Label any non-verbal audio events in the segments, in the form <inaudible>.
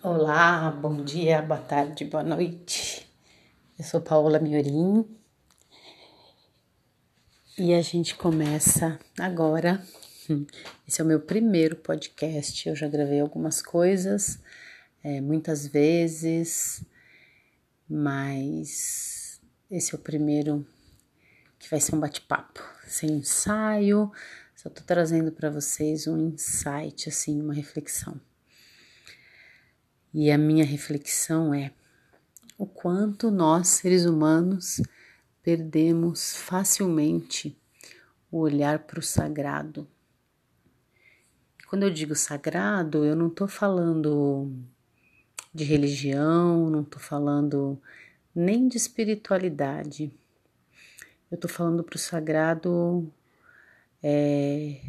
Olá, bom dia, boa tarde, boa noite. Eu sou Paola Miorim e a gente começa agora. Esse é o meu primeiro podcast. Eu já gravei algumas coisas, é, muitas vezes, mas esse é o primeiro que vai ser um bate-papo, sem ensaio. Só tô trazendo para vocês um insight, assim, uma reflexão. E a minha reflexão é o quanto nós, seres humanos, perdemos facilmente o olhar para o sagrado. Quando eu digo sagrado, eu não estou falando de religião, não estou falando nem de espiritualidade. Eu estou falando para o sagrado é,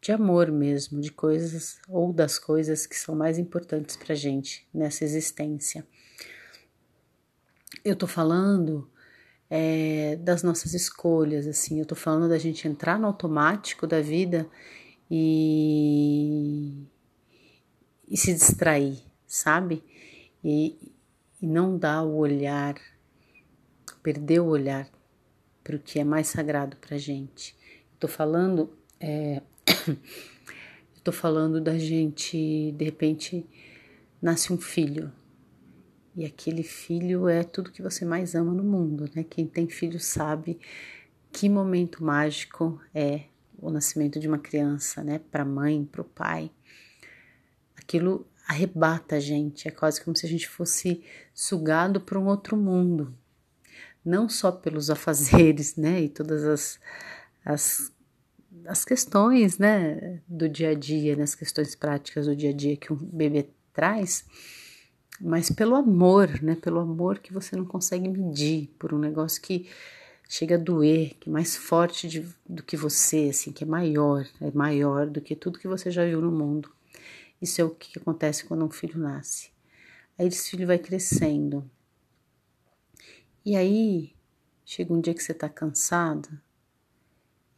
de amor mesmo, de coisas ou das coisas que são mais importantes para gente nessa existência. Eu tô falando é, das nossas escolhas, assim, eu tô falando da gente entrar no automático da vida e, e se distrair, sabe? E, e não dar o olhar, perder o olhar para o que é mais sagrado para gente. Tô falando é, eu <coughs> tô falando da gente, de repente, nasce um filho. E aquele filho é tudo que você mais ama no mundo, né? Quem tem filho sabe que momento mágico é o nascimento de uma criança, né? Para a mãe, para o pai. Aquilo arrebata a gente, é quase como se a gente fosse sugado para um outro mundo. Não só pelos <laughs> afazeres, né? E todas as, as as questões, né, do dia a dia, nas né, questões práticas do dia a dia que um bebê traz, mas pelo amor, né, pelo amor que você não consegue medir, por um negócio que chega a doer, que é mais forte de, do que você, assim, que é maior, é maior do que tudo que você já viu no mundo. Isso é o que acontece quando um filho nasce. Aí esse filho vai crescendo. E aí chega um dia que você tá cansado, e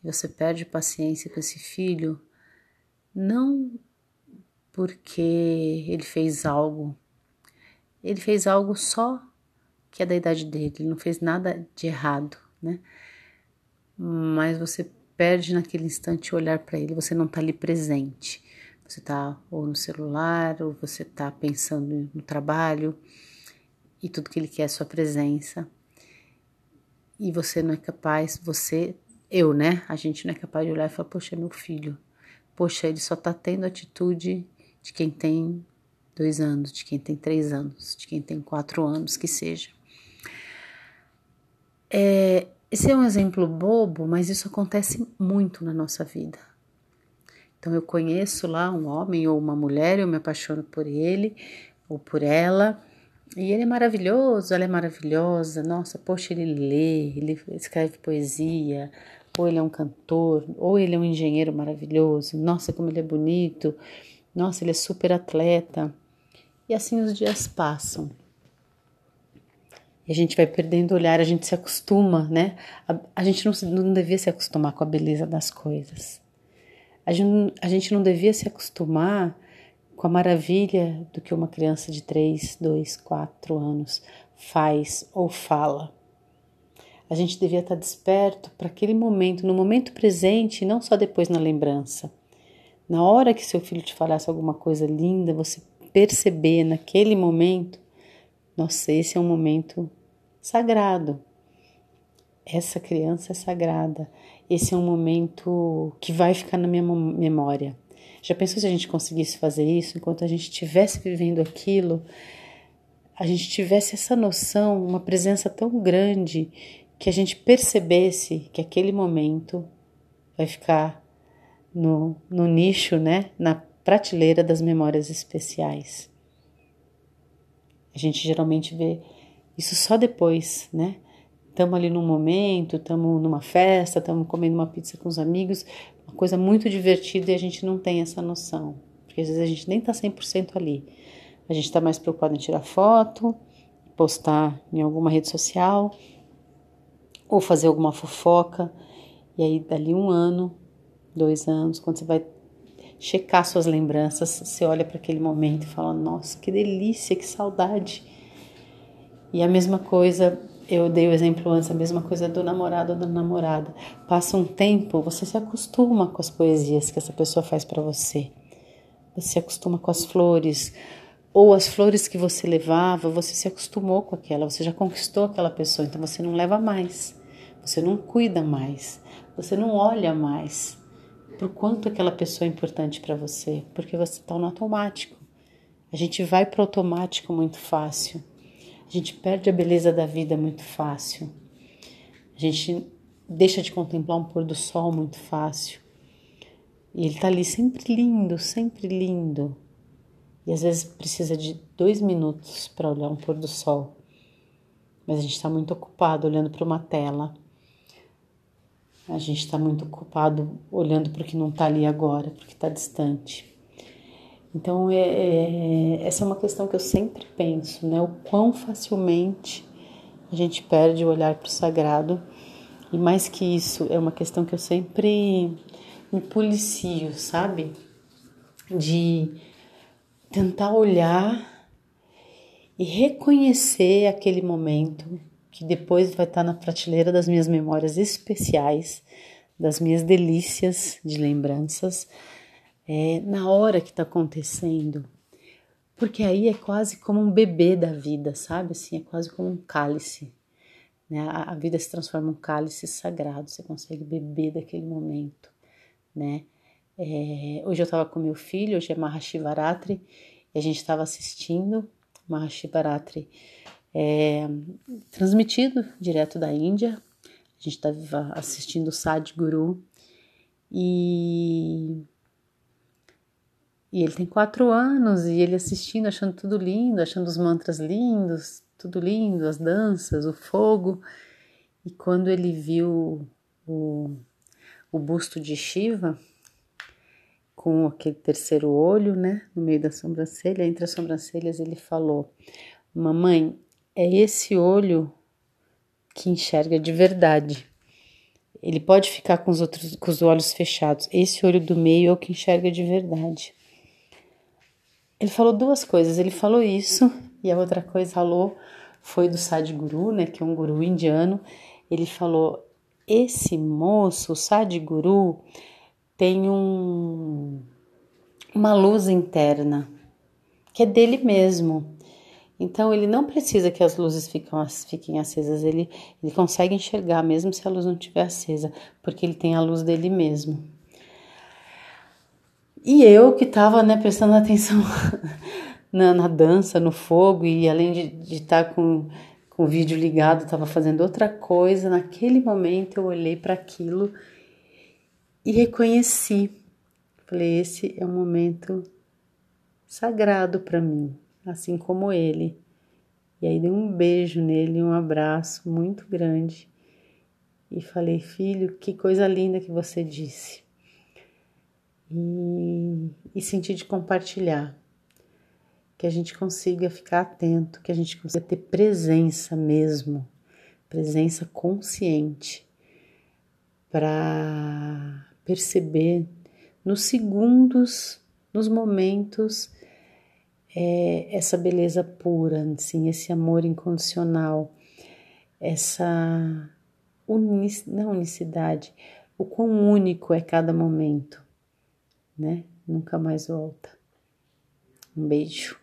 você perde paciência com esse filho, não porque ele fez algo, ele fez algo só que é da idade dele, ele não fez nada de errado, né? Mas você perde naquele instante o olhar para ele, você não está ali presente. Você está ou no celular, ou você está pensando no trabalho, e tudo que ele quer é sua presença. E você não é capaz, você eu, né? A gente não é capaz de olhar e falar, poxa, meu filho, poxa, ele só tá tendo atitude de quem tem dois anos, de quem tem três anos, de quem tem quatro anos, que seja. É, esse é um exemplo bobo, mas isso acontece muito na nossa vida. Então eu conheço lá um homem ou uma mulher, eu me apaixono por ele ou por ela, e ele é maravilhoso, ela é maravilhosa. Nossa, poxa, ele lê, ele escreve poesia, ou ele é um cantor, ou ele é um engenheiro maravilhoso, nossa, como ele é bonito, nossa, ele é super atleta. E assim os dias passam. E a gente vai perdendo o olhar, a gente se acostuma, né? A, a gente não, não devia se acostumar com a beleza das coisas. A gente, a gente não devia se acostumar com a maravilha do que uma criança de 3, 2, 4 anos faz ou fala. A gente devia estar desperto para aquele momento, no momento presente, e não só depois na lembrança. Na hora que seu filho te falasse alguma coisa linda, você perceber naquele momento, nossa, esse é um momento sagrado. Essa criança é sagrada. Esse é um momento que vai ficar na minha memória. Já pensou se a gente conseguisse fazer isso enquanto a gente estivesse vivendo aquilo? A gente tivesse essa noção, uma presença tão grande que a gente percebesse que aquele momento vai ficar no, no nicho, né, na prateleira das memórias especiais. A gente geralmente vê isso só depois, né? Estamos ali num momento, estamos numa festa, estamos comendo uma pizza com os amigos, uma coisa muito divertida e a gente não tem essa noção, porque às vezes a gente nem está 100% ali. A gente está mais preocupado em tirar foto, postar em alguma rede social, ou fazer alguma fofoca, e aí dali um ano, dois anos, quando você vai checar suas lembranças. Você olha para aquele momento e fala: Nossa, que delícia, que saudade. E a mesma coisa, eu dei o exemplo antes, a mesma coisa do namorado ou da namorada. Passa um tempo, você se acostuma com as poesias que essa pessoa faz para você. Você se acostuma com as flores, ou as flores que você levava, você se acostumou com aquela, você já conquistou aquela pessoa, então você não leva mais, você não cuida mais, você não olha mais por quanto aquela pessoa é importante para você, porque você está no automático. A gente vai para o automático muito fácil. A gente perde a beleza da vida muito fácil. A gente deixa de contemplar um pôr do sol muito fácil. E ele está ali sempre lindo, sempre lindo. E às vezes precisa de dois minutos para olhar um pôr do sol. Mas a gente está muito ocupado olhando para uma tela a gente está muito ocupado olhando para o que não está ali agora, porque está distante. Então, é, é, essa é uma questão que eu sempre penso, né? O quão facilmente a gente perde o olhar para o sagrado. E mais que isso, é uma questão que eu sempre me policio, sabe? De tentar olhar e reconhecer aquele momento que depois vai estar na prateleira das minhas memórias especiais, das minhas delícias de lembranças, é, na hora que está acontecendo. Porque aí é quase como um bebê da vida, sabe? Assim, é quase como um cálice. Né? A, a vida se transforma em um cálice sagrado, você consegue beber daquele momento, né? É, hoje eu estava com meu filho, hoje é Mahashivaratri, e a gente estava assistindo Mahashivaratri é, transmitido direto da Índia. A gente estava assistindo o Sadhguru e, e ele tem quatro anos e ele assistindo, achando tudo lindo, achando os mantras lindos, tudo lindo, as danças, o fogo. E quando ele viu o, o busto de Shiva, com aquele terceiro olho, né, no meio da sobrancelha, entre as sobrancelhas, ele falou: Mamãe, é esse olho que enxerga de verdade. Ele pode ficar com os outros com os olhos fechados. Esse olho do meio é o que enxerga de verdade. Ele falou duas coisas. Ele falou isso e a outra coisa falou foi do Sadhguru, né, que é um guru indiano. Ele falou: "Esse moço, o Sadhguru, tem um uma luz interna que é dele mesmo. Então ele não precisa que as luzes fiquem, acesas, ele, ele consegue enxergar mesmo se a luz não estiver acesa, porque ele tem a luz dele mesmo. E eu que estava né, prestando atenção <laughs> na, na, dança, no fogo, e além de estar tá com, com o vídeo ligado, estava fazendo outra coisa, naquele momento eu olhei para aquilo e reconheci. Falei: esse é um momento sagrado para mim assim como ele. E aí dei um beijo nele, um abraço muito grande e falei: Filho, que coisa linda que você disse. E, e senti de compartilhar, que a gente consiga ficar atento, que a gente consiga ter presença mesmo, presença consciente, para perceber nos segundos, nos momentos é, essa beleza pura, assim, esse amor incondicional, essa unic, não unicidade, o quão único é cada momento, né? Nunca mais volta. Um beijo.